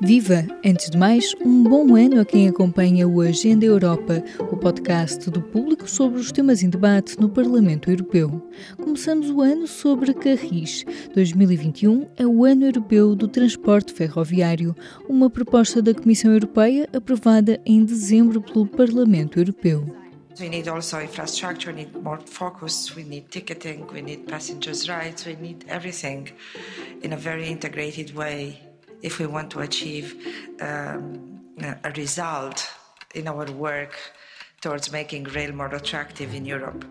Viva! Antes de mais, um bom ano a quem acompanha o Agenda Europa, o podcast do público sobre os temas em debate no Parlamento Europeu. Começamos o ano sobre Carris. 2021 é o Ano Europeu do Transporte Ferroviário, uma proposta da Comissão Europeia aprovada em dezembro pelo Parlamento Europeu. We need also infrastructure, we need more focus, we need ticketing, we need passengers' rights, we need everything in a very integrated way if we want to achieve um, a result in our work towards making rail more attractive in Europe.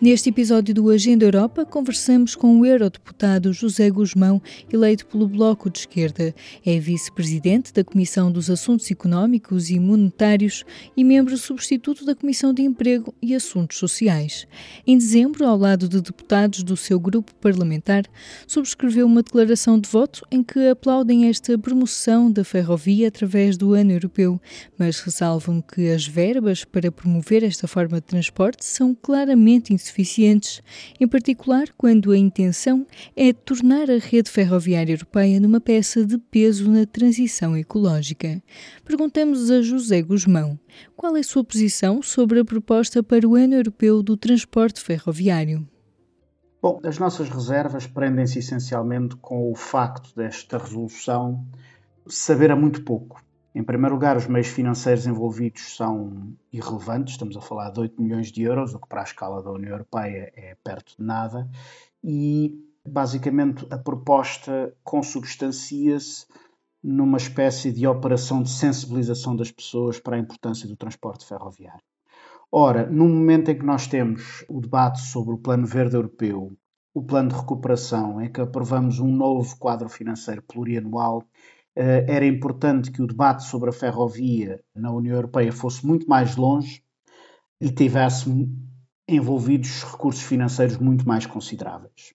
Neste episódio do Agenda Europa, conversamos com o eurodeputado José Guzmão, eleito pelo Bloco de Esquerda. É vice-presidente da Comissão dos Assuntos Económicos e Monetários e membro substituto da Comissão de Emprego e Assuntos Sociais. Em dezembro, ao lado de deputados do seu grupo parlamentar, subscreveu uma declaração de voto em que aplaudem esta promoção da ferrovia através do Ano Europeu, mas ressalvam que as verbas para promover esta forma de transporte são claramente insuficientes suficientes, em particular quando a intenção é tornar a rede ferroviária europeia numa peça de peso na transição ecológica. Perguntamos a José Guzmão qual é a sua posição sobre a proposta para o Ano Europeu do Transporte Ferroviário. Bom, as nossas reservas prendem-se essencialmente com o facto desta resolução saber a muito pouco. Em primeiro lugar, os meios financeiros envolvidos são irrelevantes, estamos a falar de 8 milhões de euros, o que para a escala da União Europeia é perto de nada, e basicamente a proposta consubstancia-se numa espécie de operação de sensibilização das pessoas para a importância do transporte ferroviário. Ora, no momento em que nós temos o debate sobre o Plano Verde Europeu, o Plano de Recuperação, em que aprovamos um novo quadro financeiro plurianual era importante que o debate sobre a ferrovia na União Europeia fosse muito mais longe e tivesse envolvidos recursos financeiros muito mais consideráveis.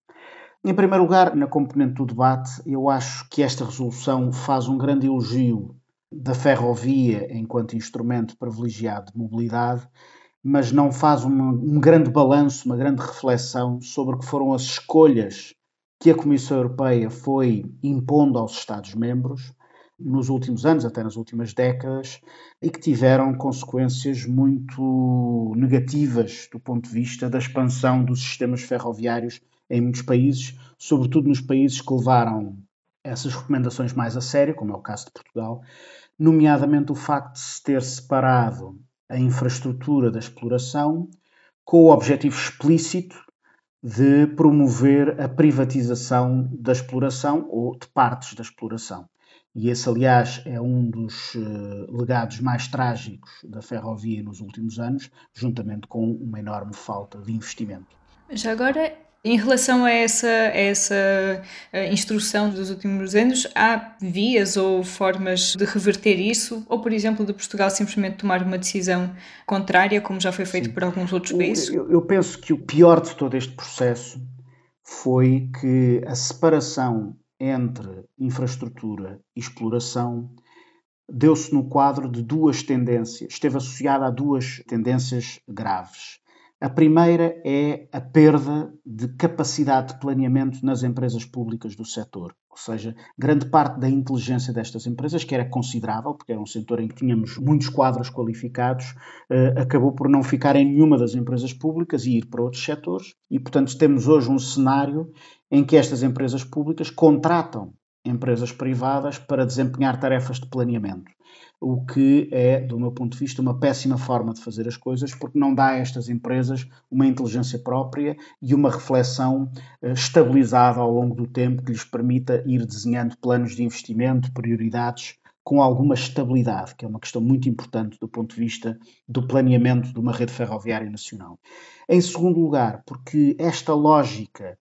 Em primeiro lugar, na componente do debate, eu acho que esta resolução faz um grande elogio da ferrovia enquanto instrumento privilegiado de mobilidade, mas não faz um grande balanço, uma grande reflexão sobre o que foram as escolhas que a Comissão Europeia foi impondo aos Estados-membros nos últimos anos, até nas últimas décadas, e que tiveram consequências muito negativas do ponto de vista da expansão dos sistemas ferroviários em muitos países, sobretudo nos países que levaram essas recomendações mais a sério, como é o caso de Portugal, nomeadamente o facto de se ter separado a infraestrutura da exploração com o objetivo explícito de promover a privatização da exploração ou de partes da exploração. E esse, aliás, é um dos uh, legados mais trágicos da ferrovia nos últimos anos, juntamente com uma enorme falta de investimento. Já agora, em relação a essa, a essa instrução dos últimos anos, há vias ou formas de reverter isso? Ou, por exemplo, de Portugal simplesmente tomar uma decisão contrária, como já foi feito Sim. por alguns outros países? Eu, eu penso que o pior de todo este processo foi que a separação entre infraestrutura e exploração deu-se no quadro de duas tendências, esteve associada a duas tendências graves. A primeira é a perda de capacidade de planeamento nas empresas públicas do setor. Ou seja, grande parte da inteligência destas empresas, que era considerável, porque era um setor em que tínhamos muitos quadros qualificados, eh, acabou por não ficar em nenhuma das empresas públicas e ir para outros setores. E, portanto, temos hoje um cenário em que estas empresas públicas contratam empresas privadas para desempenhar tarefas de planeamento, o que é, do meu ponto de vista, uma péssima forma de fazer as coisas, porque não dá a estas empresas uma inteligência própria e uma reflexão eh, estabilizada ao longo do tempo que lhes permita ir desenhando planos de investimento, prioridades com alguma estabilidade, que é uma questão muito importante do ponto de vista do planeamento de uma rede ferroviária nacional. Em segundo lugar, porque esta lógica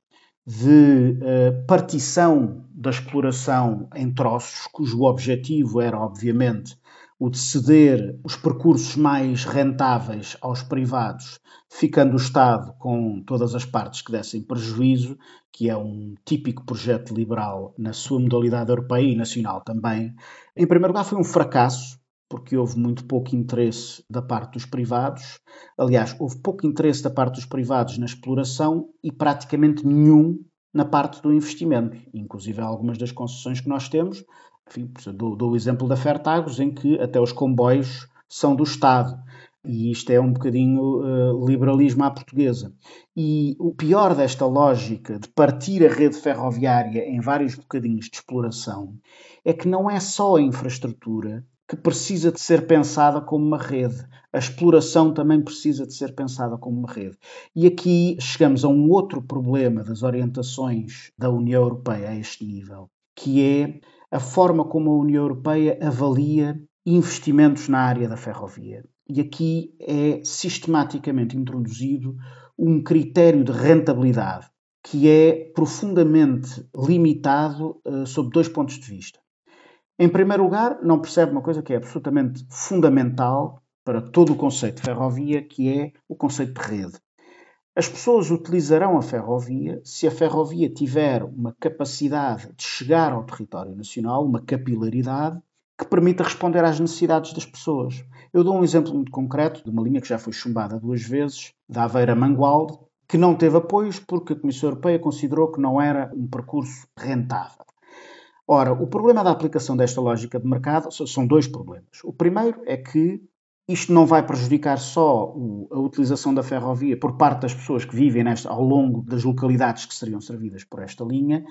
de uh, partição da exploração em troços, cujo objetivo era, obviamente, o de ceder os percursos mais rentáveis aos privados, ficando o Estado com todas as partes que dessem prejuízo, que é um típico projeto liberal na sua modalidade europeia e nacional também. Em primeiro lugar, foi um fracasso, porque houve muito pouco interesse da parte dos privados. Aliás, houve pouco interesse da parte dos privados na exploração e praticamente nenhum na parte do investimento. Inclusive, algumas das concessões que nós temos Enfim, dou, dou o exemplo da Fertagos, em que até os comboios são do Estado. E isto é um bocadinho uh, liberalismo à portuguesa. E o pior desta lógica de partir a rede ferroviária em vários bocadinhos de exploração é que não é só a infraestrutura que precisa de ser pensada como uma rede. A exploração também precisa de ser pensada como uma rede. E aqui chegamos a um outro problema das orientações da União Europeia a este nível, que é a forma como a União Europeia avalia investimentos na área da ferrovia. E aqui é sistematicamente introduzido um critério de rentabilidade que é profundamente limitado uh, sob dois pontos de vista. Em primeiro lugar, não percebe uma coisa que é absolutamente fundamental para todo o conceito de ferrovia, que é o conceito de rede. As pessoas utilizarão a ferrovia se a ferrovia tiver uma capacidade de chegar ao território nacional, uma capilaridade que permita responder às necessidades das pessoas. Eu dou um exemplo muito concreto de uma linha que já foi chumbada duas vezes, da Aveira Mangualde, que não teve apoios porque a Comissão Europeia considerou que não era um percurso rentável. Ora, o problema da aplicação desta lógica de mercado são dois problemas. O primeiro é que isto não vai prejudicar só a utilização da ferrovia por parte das pessoas que vivem nesta, ao longo das localidades que seriam servidas por esta linha,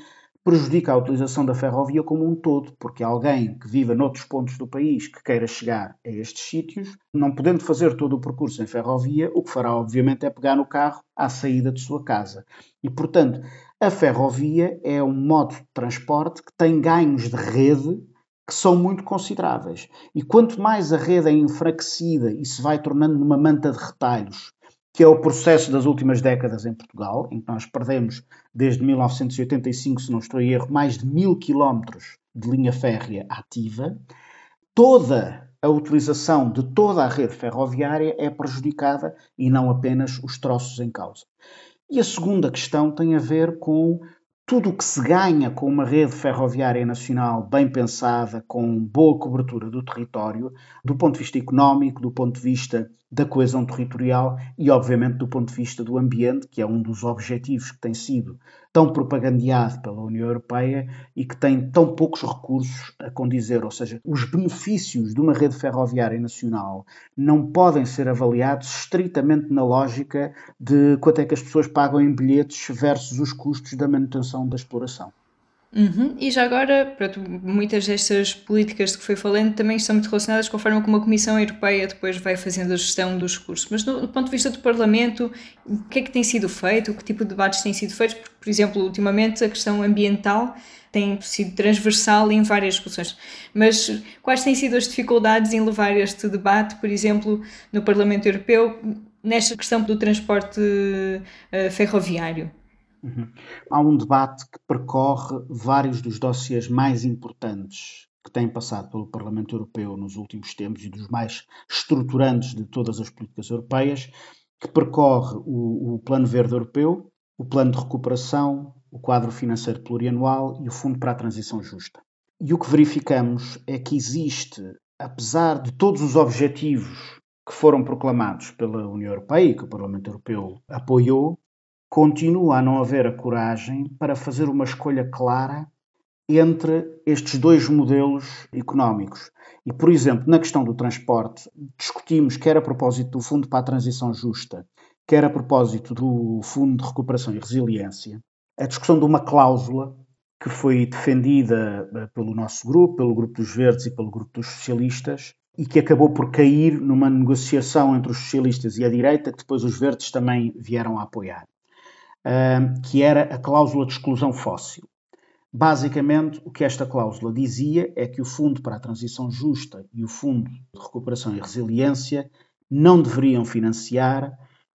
prejudica a utilização da ferrovia como um todo, porque alguém que viva noutros pontos do país que queira chegar a estes sítios, não podendo fazer todo o percurso em ferrovia, o que fará obviamente é pegar no carro à saída de sua casa. E portanto, a ferrovia é um modo de transporte que tem ganhos de rede que são muito consideráveis. E quanto mais a rede é enfraquecida e se vai tornando numa manta de retalhos que é o processo das últimas décadas em Portugal, em que nós perdemos, desde 1985, se não estou em erro, mais de mil quilómetros de linha férrea ativa, toda a utilização de toda a rede ferroviária é prejudicada e não apenas os troços em causa. E a segunda questão tem a ver com tudo o que se ganha com uma rede ferroviária nacional bem pensada, com boa cobertura do território, do ponto de vista económico, do ponto de vista da coesão territorial e, obviamente, do ponto de vista do ambiente, que é um dos objetivos que tem sido tão propagandeado pela União Europeia e que tem tão poucos recursos a condizer. Ou seja, os benefícios de uma rede ferroviária nacional não podem ser avaliados estritamente na lógica de quanto é que as pessoas pagam em bilhetes versus os custos da manutenção da exploração. Uhum. E já agora, pronto, muitas destas políticas de que foi falando também estão muito relacionadas com a forma como a Comissão Europeia depois vai fazendo a gestão dos recursos. Mas do, do, ponto de vista do Parlamento, o que é que tem sido feito? Que tipo de debates têm sido feitos? Porque, por exemplo, ultimamente a questão ambiental tem sido transversal em várias discussões. Mas quais têm sido as dificuldades em levar este debate, por exemplo, no Parlamento Europeu, nesta questão do transporte uh, ferroviário? Uhum. Há um debate que percorre vários dos dossiês mais importantes que têm passado pelo Parlamento Europeu nos últimos tempos e dos mais estruturantes de todas as políticas europeias, que percorre o, o Plano Verde Europeu, o Plano de Recuperação, o Quadro Financeiro Plurianual e o Fundo para a Transição Justa. E o que verificamos é que existe, apesar de todos os objetivos que foram proclamados pela União Europeia e que o Parlamento Europeu apoiou, continua a não haver a coragem para fazer uma escolha clara entre estes dois modelos económicos. E, por exemplo, na questão do transporte, discutimos, quer a propósito do Fundo para a Transição Justa, quer a propósito do Fundo de Recuperação e Resiliência, a discussão de uma cláusula que foi defendida eh, pelo nosso grupo, pelo Grupo dos Verdes e pelo Grupo dos Socialistas, e que acabou por cair numa negociação entre os socialistas e a direita, que depois os verdes também vieram a apoiar que era a cláusula de exclusão fóssil. Basicamente, o que esta cláusula dizia é que o Fundo para a Transição Justa e o Fundo de Recuperação e Resiliência não deveriam financiar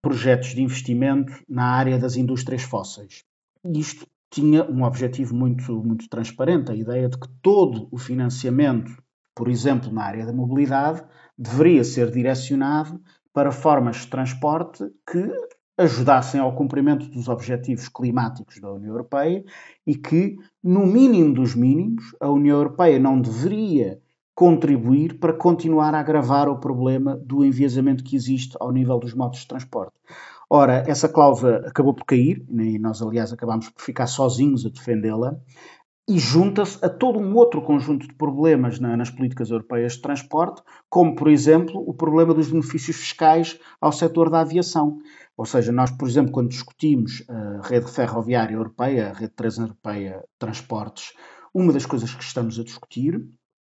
projetos de investimento na área das indústrias fósseis. Isto tinha um objetivo muito, muito transparente, a ideia de que todo o financiamento, por exemplo, na área da mobilidade, deveria ser direcionado para formas de transporte que ajudassem ao cumprimento dos objetivos climáticos da União Europeia e que, no mínimo dos mínimos, a União Europeia não deveria contribuir para continuar a agravar o problema do enviesamento que existe ao nível dos modos de transporte. Ora, essa cláusula acabou por cair, e nós, aliás, acabámos por ficar sozinhos a defendê-la, e junta-se a todo um outro conjunto de problemas na, nas políticas europeias de transporte, como, por exemplo, o problema dos benefícios fiscais ao setor da aviação. Ou seja, nós, por exemplo, quando discutimos a rede ferroviária europeia, a rede transeuropeia de transportes, uma das coisas que estamos a discutir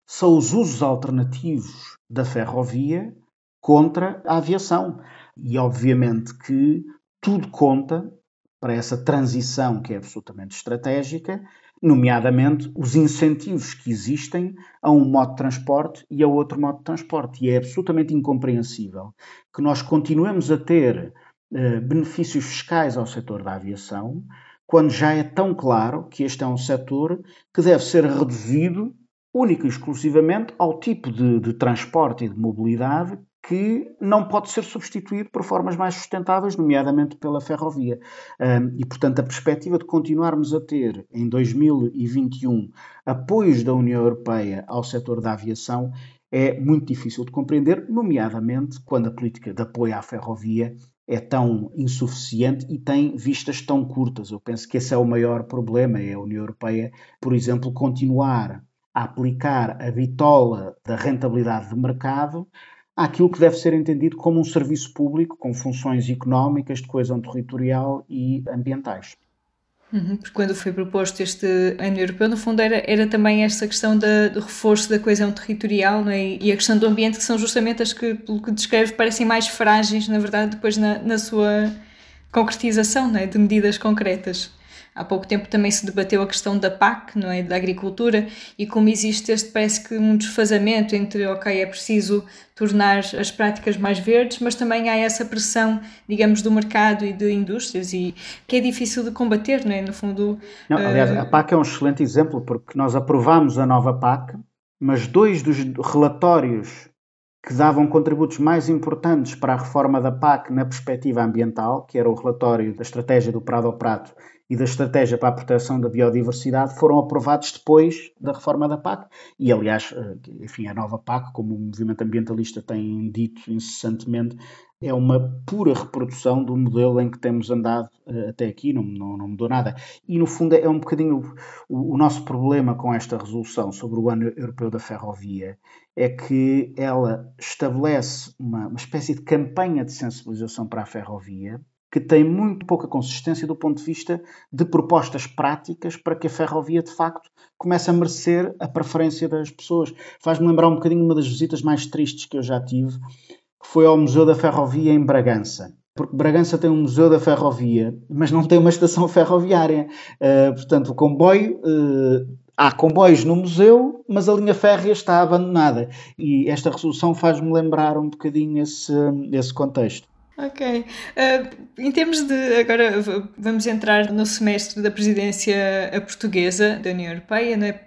são os usos alternativos da ferrovia contra a aviação. E, obviamente, que tudo conta para essa transição que é absolutamente estratégica, nomeadamente os incentivos que existem a um modo de transporte e a outro modo de transporte. E é absolutamente incompreensível que nós continuemos a ter eh, benefícios fiscais ao setor da aviação, quando já é tão claro que este é um setor que deve ser reduzido única e exclusivamente ao tipo de, de transporte e de mobilidade que não pode ser substituído por formas mais sustentáveis, nomeadamente pela ferrovia. E, portanto, a perspectiva de continuarmos a ter, em 2021, apoios da União Europeia ao setor da aviação é muito difícil de compreender, nomeadamente quando a política de apoio à ferrovia é tão insuficiente e tem vistas tão curtas. Eu penso que esse é o maior problema, é a União Europeia, por exemplo, continuar a aplicar a bitola da rentabilidade de mercado àquilo que deve ser entendido como um serviço público com funções económicas, de coesão territorial e ambientais. Uhum, porque quando foi proposto este ano europeu, no fundo era, era também esta questão da, do reforço da coesão territorial não é? e a questão do ambiente, que são justamente as que, pelo que descreve, parecem mais frágeis, na verdade, depois na, na sua concretização não é? de medidas concretas. Há pouco tempo também se debateu a questão da PAC, não é, da agricultura, e como existe este parece que um desfazamento entre, ok, é preciso tornar as práticas mais verdes, mas também há essa pressão, digamos, do mercado e de indústrias e que é difícil de combater, não é, no fundo. Não, aliás, uh... a PAC é um excelente exemplo porque nós aprovamos a nova PAC, mas dois dos relatórios que davam contributos mais importantes para a reforma da PAC na perspectiva ambiental, que era o relatório da estratégia do Prado ao Prato e da estratégia para a proteção da biodiversidade foram aprovados depois da reforma da PAC. E, aliás, eh, enfim, a nova PAC, como o movimento ambientalista tem dito incessantemente, é uma pura reprodução do modelo em que temos andado uh, até aqui, não, não, não, mudou nada. E, no fundo, é um bocadinho o, o, nosso problema com esta resolução sobre o Ano Europeu da Ferrovia é que ela estabelece uma, uma espécie de campanha de sensibilização para a ferrovia, que tem muito pouca consistência do ponto de vista de propostas práticas para que a ferrovia, de facto, comece a merecer a preferência das pessoas. Faz-me lembrar um bocadinho uma das visitas mais tristes que eu já tive, que foi ao Museu da Ferrovia em Bragança. Porque Bragança tem um Museu da Ferrovia, mas não tem uma estação ferroviária. Uh, portanto, o comboio. Uh, há comboios no museu, mas a linha férrea está abandonada. E esta resolução faz-me lembrar um bocadinho esse, esse contexto. Ok. Uh, em termos de. Agora vamos entrar no semestre da presidência portuguesa da União Europeia. Né?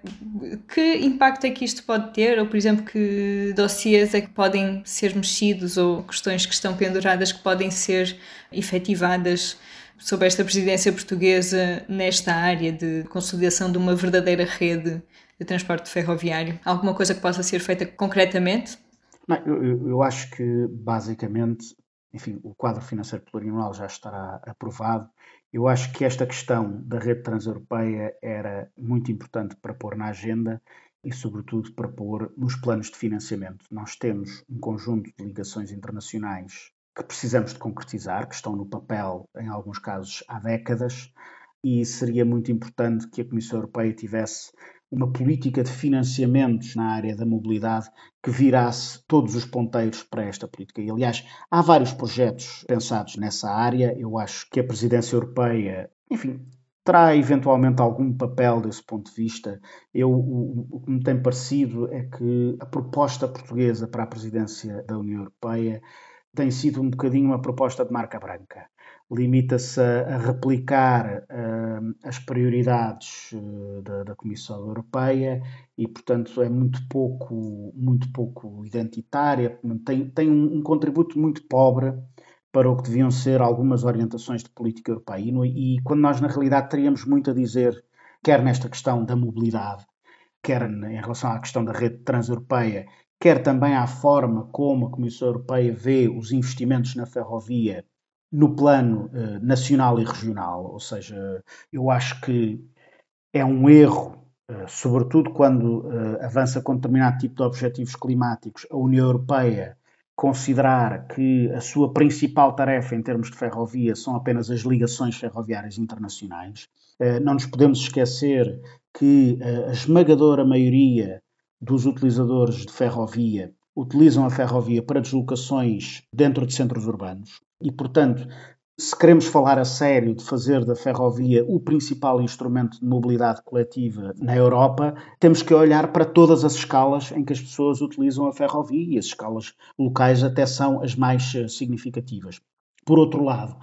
Que impacto é que isto pode ter? Ou, por exemplo, que dossiês é que podem ser mexidos ou questões que estão penduradas que podem ser efetivadas sob esta presidência portuguesa nesta área de consolidação de uma verdadeira rede de transporte ferroviário? Alguma coisa que possa ser feita concretamente? Não, eu, eu, acho que basicamente enfim, o quadro financeiro plurianual já estará aprovado. Eu acho que esta questão da rede transeuropeia era muito importante para pôr na agenda e, sobretudo, para pôr nos planos de financiamento. Nós temos um conjunto de ligações internacionais que precisamos de concretizar, que estão no papel, em alguns casos, há décadas, e seria muito importante que a Comissão Europeia tivesse uma política de financiamentos na área da mobilidade que virasse todos os ponteiros para esta política. E, aliás, há vários projetos pensados nessa área. Eu acho que a presidência europeia, enfim, terá eventualmente algum papel desse ponto de vista. Eu, o, o que me tem parecido é que a proposta portuguesa para a presidência da União Europeia tem sido um bocadinho uma proposta de marca branca limita-se a, a, replicar uh, as prioridades uh, da, da, Comissão Europeia e, portanto, é muito pouco, muito pouco identitária, tem, tem um, um, contributo muito pobre para o que deviam ser algumas orientações de política europeia. E, no, e quando nós, na realidade, teríamos muito a dizer, quer nesta questão da mobilidade, quer em relação à questão da rede transeuropeia, quer também à forma como a Comissão Europeia vê os investimentos na ferrovia no plano uh, nacional e regional. Ou seja, eu acho que é um erro eh, sobretudo quando uh, avança com determinado tipo de objetivos climáticos, a União Europeia considerar que a sua principal tarefa em termos de ferrovia são apenas as ligações ferroviárias internacionais. Uh, não nos podemos esquecer que a esmagadora maioria dos utilizadores de ferrovia utilizam a ferrovia para deslocações dentro de centros urbanos e, portanto, se queremos falar a sério de fazer da ferrovia o principal instrumento de mobilidade coletiva na Europa, temos que olhar para todas as escalas em que as pessoas utilizam a ferrovia e as escalas locais até são as mais eh, significativas. Por outro lado,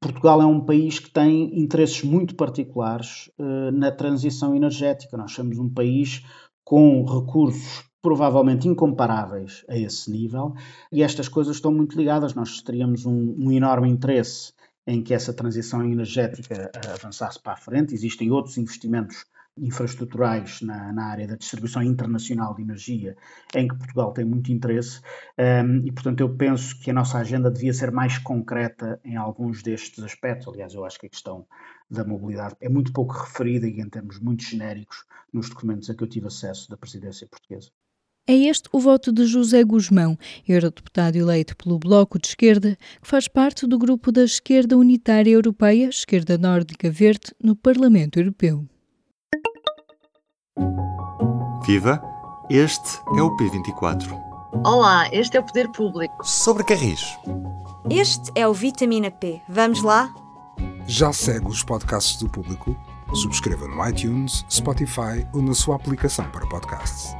Portugal é um país que tem interesses muito particulares uh, na transição energética. Nós somos um país com recursos provavelmente incomparáveis a esse nível, e estas coisas estão muito ligadas. Nós teríamos um, um enorme interesse em que essa transição energética uh, avançasse para a frente. Existem outros investimentos infraestruturais na, na, área da distribuição internacional de energia, em que Portugal tem muito interesse, um, ehm, e portanto eu penso que a nossa agenda devia ser mais concreta em alguns destes aspectos. Aliás, eu acho que a questão da mobilidade é muito pouco referida e em termos muito genéricos nos documentos a que eu tive acesso da presidência portuguesa. É este o voto de José Guzmão, eurodeputado eleito pelo Bloco de Esquerda, que faz parte do grupo da Esquerda Unitária Europeia, Esquerda Nórdica Verde, no Parlamento Europeu. Viva! Este é o P24. Olá, este é o Poder Público. Sobre Carris. Este é o Vitamina P. Vamos lá? Já segue os podcasts do Público? Subscreva no iTunes, Spotify ou na sua aplicação para podcasts.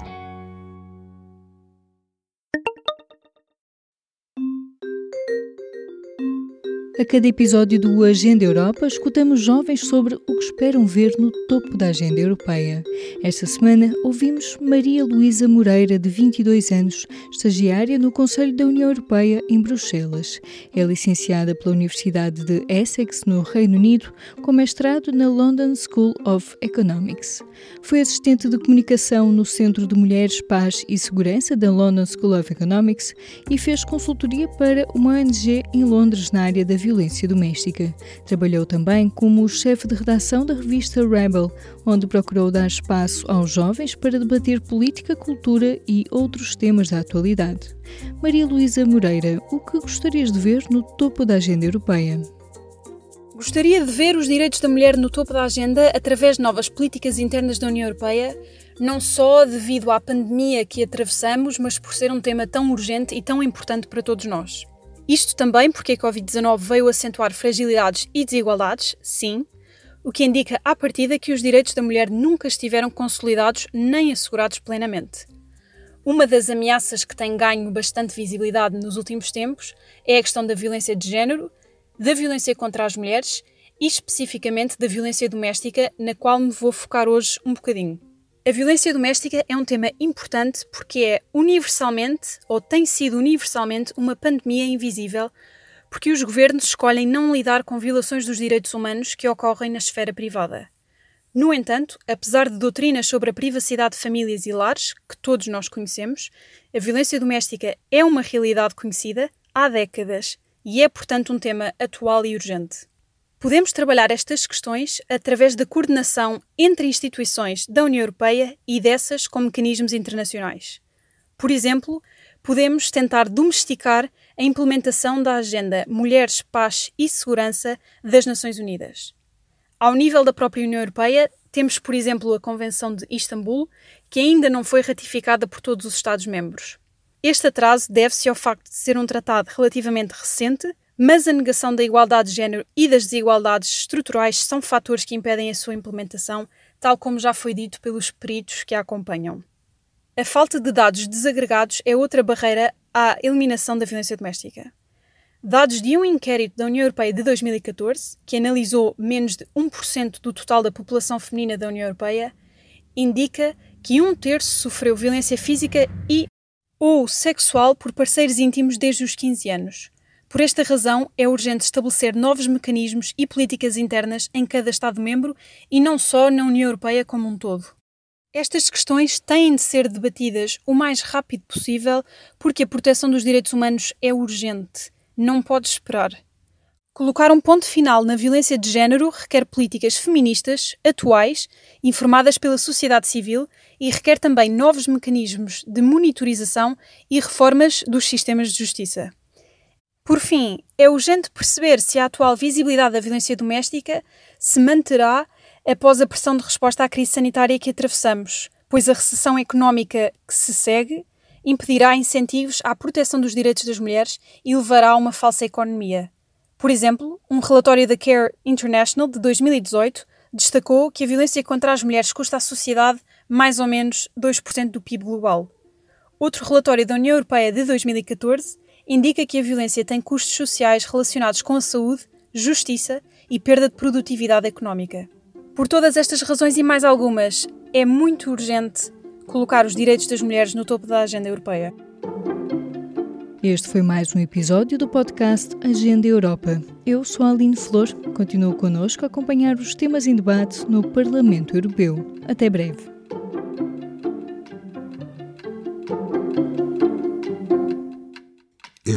A cada episódio do Agenda Europa, escutamos jovens sobre o que esperam ver no topo da agenda europeia. Esta semana ouvimos Maria Luísa Moreira, de 22 anos, estagiária no Conselho da União Europeia em Bruxelas. É licenciada pela Universidade de Essex, no Reino Unido, com mestrado na London School of Economics. Foi assistente de comunicação no Centro de Mulheres, Paz e Segurança da London School of Economics e fez consultoria para uma ONG em Londres na área da violência doméstica. Trabalhou também como chefe de redação da revista Rebel, onde procurou dar espaço aos jovens para debater política, cultura e outros temas da atualidade. Maria Luísa Moreira, o que gostarias de ver no topo da agenda europeia? Gostaria de ver os direitos da mulher no topo da agenda através de novas políticas internas da União Europeia, não só devido à pandemia que atravessamos, mas por ser um tema tão urgente e tão importante para todos nós. Isto também porque a Covid-19 veio acentuar fragilidades e desigualdades, sim, o que indica à partida que os direitos da mulher nunca estiveram consolidados nem assegurados plenamente. Uma das ameaças que tem ganho bastante visibilidade nos últimos tempos é a questão da violência de género, da violência contra as mulheres e especificamente da violência doméstica, na qual me vou focar hoje um bocadinho. A violência doméstica é um tema importante porque é universalmente, ou tem sido universalmente, uma pandemia invisível, porque os governos escolhem não lidar com violações dos direitos humanos que ocorrem na esfera privada. No entanto, apesar de doutrinas sobre a privacidade de famílias e lares, que todos nós conhecemos, a violência doméstica é uma realidade conhecida há décadas e é, portanto, um tema atual e urgente. Podemos trabalhar estas questões através da coordenação entre instituições da União Europeia e dessas com mecanismos internacionais. Por exemplo, podemos tentar domesticar a implementação da Agenda Mulheres, Paz e Segurança das Nações Unidas. Ao nível da própria União Europeia, temos, por exemplo, a Convenção de Istambul, que ainda não foi ratificada por todos os Estados-membros. Este atraso deve-se ao facto de ser um tratado relativamente recente, mas a negação da igualdade de género e das desigualdades estruturais são fatores que impedem a sua implementação, tal como já foi dito pelos peritos que a acompanham. A falta de dados desagregados é outra barreira à eliminação da violência doméstica. Dados de um inquérito da União Europeia de 2014, que analisou menos de 1% do total da população feminina da União Europeia, indica que um terço sofreu violência física e ou sexual por parceiros íntimos desde os 15 anos, por esta razão, é urgente estabelecer novos mecanismos e políticas internas em cada Estado-membro e não só na União Europeia como um todo. Estas questões têm de ser debatidas o mais rápido possível porque a proteção dos direitos humanos é urgente, não pode esperar. Colocar um ponto final na violência de género requer políticas feministas, atuais, informadas pela sociedade civil e requer também novos mecanismos de monitorização e reformas dos sistemas de justiça. Por fim, é urgente perceber se a atual visibilidade da violência doméstica se manterá após a pressão de resposta à crise sanitária que atravessamos, pois a recessão económica que se segue impedirá incentivos à proteção dos direitos das mulheres e levará a uma falsa economia. Por exemplo, um relatório da Care International de 2018 destacou que a violência contra as mulheres custa à sociedade mais ou menos 2% do PIB global. Outro relatório da União Europeia de 2014 indica que a violência tem custos sociais relacionados com a saúde, justiça e perda de produtividade económica. Por todas estas razões e mais algumas, é muito urgente colocar os direitos das mulheres no topo da agenda europeia. Este foi mais um episódio do podcast Agenda Europa. Eu sou a Aline Flor. Continuo connosco a acompanhar os temas em debate no Parlamento Europeu. Até breve.